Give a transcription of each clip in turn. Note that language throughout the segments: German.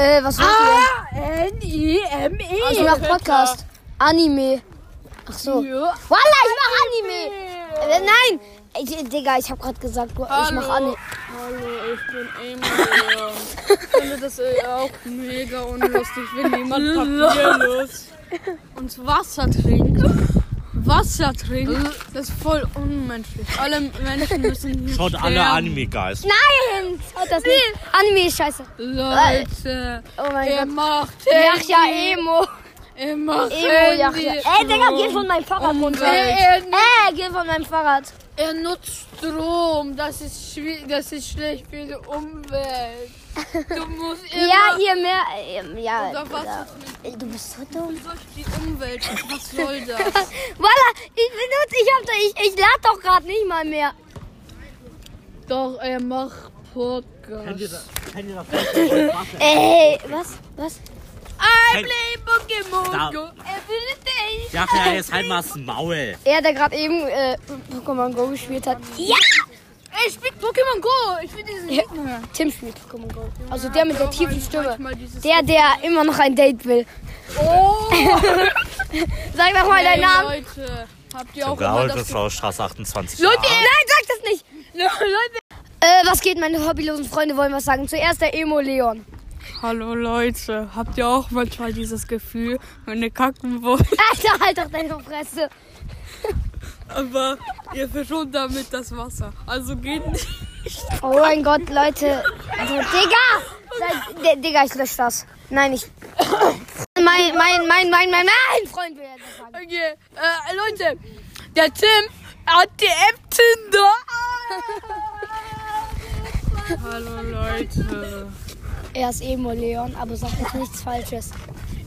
Äh, was machst Ah, N-I-M-E. du denn? Also, ich mach Podcast. Anime. Ach so. Ja. Wallah, ich mach Anime. Äh, nein. Ich, Digga, ich hab grad gesagt, ich mach Hallo. Anime. Hallo, ich bin Emil. Ich finde das äh, auch mega unlustig, wenn jemand papierlos und Wasser trinkt. Wasser trinkt, das ist voll unmenschlich. Alle Menschen müssen hier Schaut alle sterben. Anime-Guys. Nein! Schaut das nicht. Anime ist scheiße. Leute, Oh mein er Gott. macht Mach ja Handy, Emo. Er macht Emo, ja. Handy, ja. Ey, Digga, geh Strom. von meinem Fahrrad runter. Er, er, Ey, geh von meinem Fahrrad. er nutzt Strom, das ist, schwi- das ist schlecht für die Umwelt. Du musst immer Ja, ihr mehr. Ähm, ja. trinken. Ey, Du bist so dumm. durch die Umwelt. Was soll das? Walla, ich benutze, ich hab da, ich, ich lade doch gerade nicht mal mehr. Doch, er macht Kennt ihr Podcast. das? Kennt ihr das? Ey, was? Was? I play Pokémon Da- Go every day. Ja, ja, jetzt halt mal das Maul. Er, der gerade eben äh, Pokémon Go gespielt hat. Ja! Ey, spielt Pokémon Go. Ich will diesen Ja. Gegner. Tim spielt Pokémon Go. Also der mit der tiefen Stimme. Der, der immer noch ein Date will. Oh, Sag doch mal deinen hey, Namen. Leute. Habt ihr auch immer das... Frau Straße 28. Leute, nein, sag das nicht. Leute. Äh, was geht, meine hobbylosen Freunde wollen was sagen. Zuerst der Emo Leon. Hallo Leute, habt ihr auch manchmal dieses Gefühl, wenn ihr kacken wollt, Alter, halt doch deine Fresse. aber ihr verschont damit das Wasser. Also geht nicht. Oh mein Gott, Leute. Also, Digga! Seid, D- Digga, ich lösche das. Nein, ich. Mein, mein, mein, mein, mein, mein Freund will das sagen. Okay, äh, Leute, der Tim hat die App Tinder. Hallo Leute. Er ist Emo Leon, aber sagt jetzt nichts Falsches.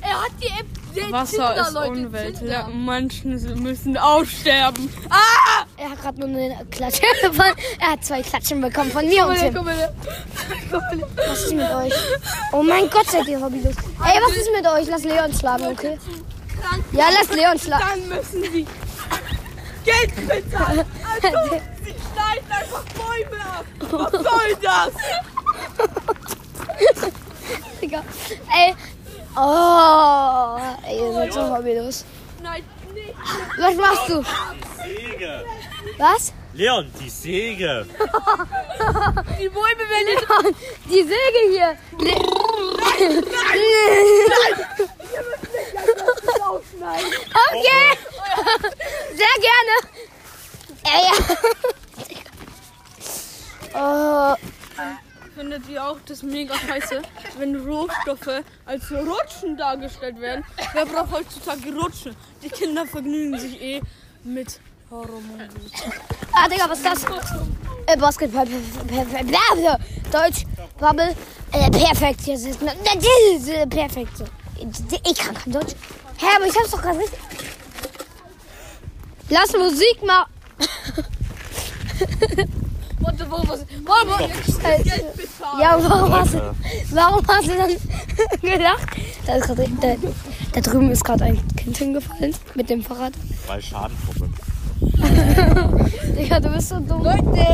Er hat die App der Wasser Tinder, ist Leute, Umwelt. Tinder. Ja, manchen müssen aussterben. Ah! Er hat gerade nur eine Klatsche bekommen. Er hat zwei Klatschen bekommen von mir und Tim. Was ist mit euch? Oh mein Gott, seid ihr hobbylos. Ey, was ist mit euch? Lass Leon schlagen, okay? Ja, lass Leon schlagen. Dann müssen sie Geld bezahlen. Also, sie schneiden einfach Bäume ab. Was soll das? Digga. Ey. Oh. Ey, ihr seid so hobbylos. Nein, nicht. Was machst du? Säge. Was? Leon, die Säge. Die Bäume werden Die Säge hier. Le okay. Sehr gerne. Ey, ja. Oh. Findet ihr auch das mega scheiße, wenn Rohstoffe als Rutschen dargestellt werden? Wer braucht heutzutage Rutschen? Die Kinder vergnügen sich eh mit Hormonen. Ah, Digga, was ist das? Äh, Basketball. Deutsch. Bubble. Äh, perfekt. Ne- perfekt. Ich kann kein Deutsch. Hä, aber ich hab's doch gerade richtig. Lass Musik mal. Wo, Äh, Geld bezahlen. Ja, warum hast, du, warum hast du dann gedacht? Da, ist grad, da, da drüben ist gerade ein Kind hingefallen mit dem Fahrrad. Bei Schadengruppe. Digga, du bist so dumm. Leute!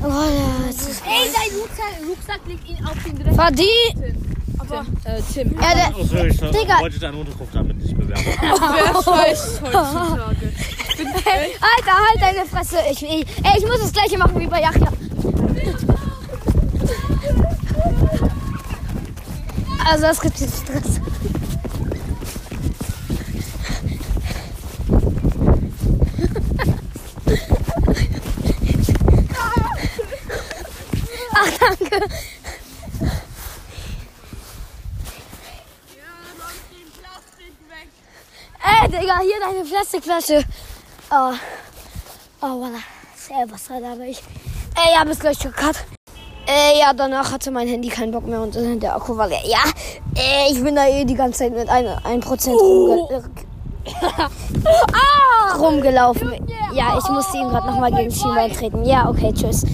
Oh, ja, ist Ey, dein Rucksack, Rucksack liegt ihn auf den Dreck. verdient. Aber, äh, Tim. Ja, der, Oh, sorry, ich Digga. wollte deinen Unterkunft damit nicht bewerben. Wer weiß heutzutage? Alter, halt deine Fresse. Ich, ich, ey, ich muss das gleiche machen wie bei Yachja. Also es gibt jetzt Stress. Ach, danke. Ey, Digga, hier deine Plastikflasche. Oh, oh, voilà. Da habe ich. Ey, ja, bis gleich, Cut. Äh, ja, danach hatte mein Handy keinen Bock mehr und äh, der Akku war leer. Ja, äh, ich bin da eh die ganze Zeit mit ein- 1% rumge ah, rumgelaufen. Ja, ich musste ihn gerade nochmal gegen Schienbein treten. Ja, okay, tschüss.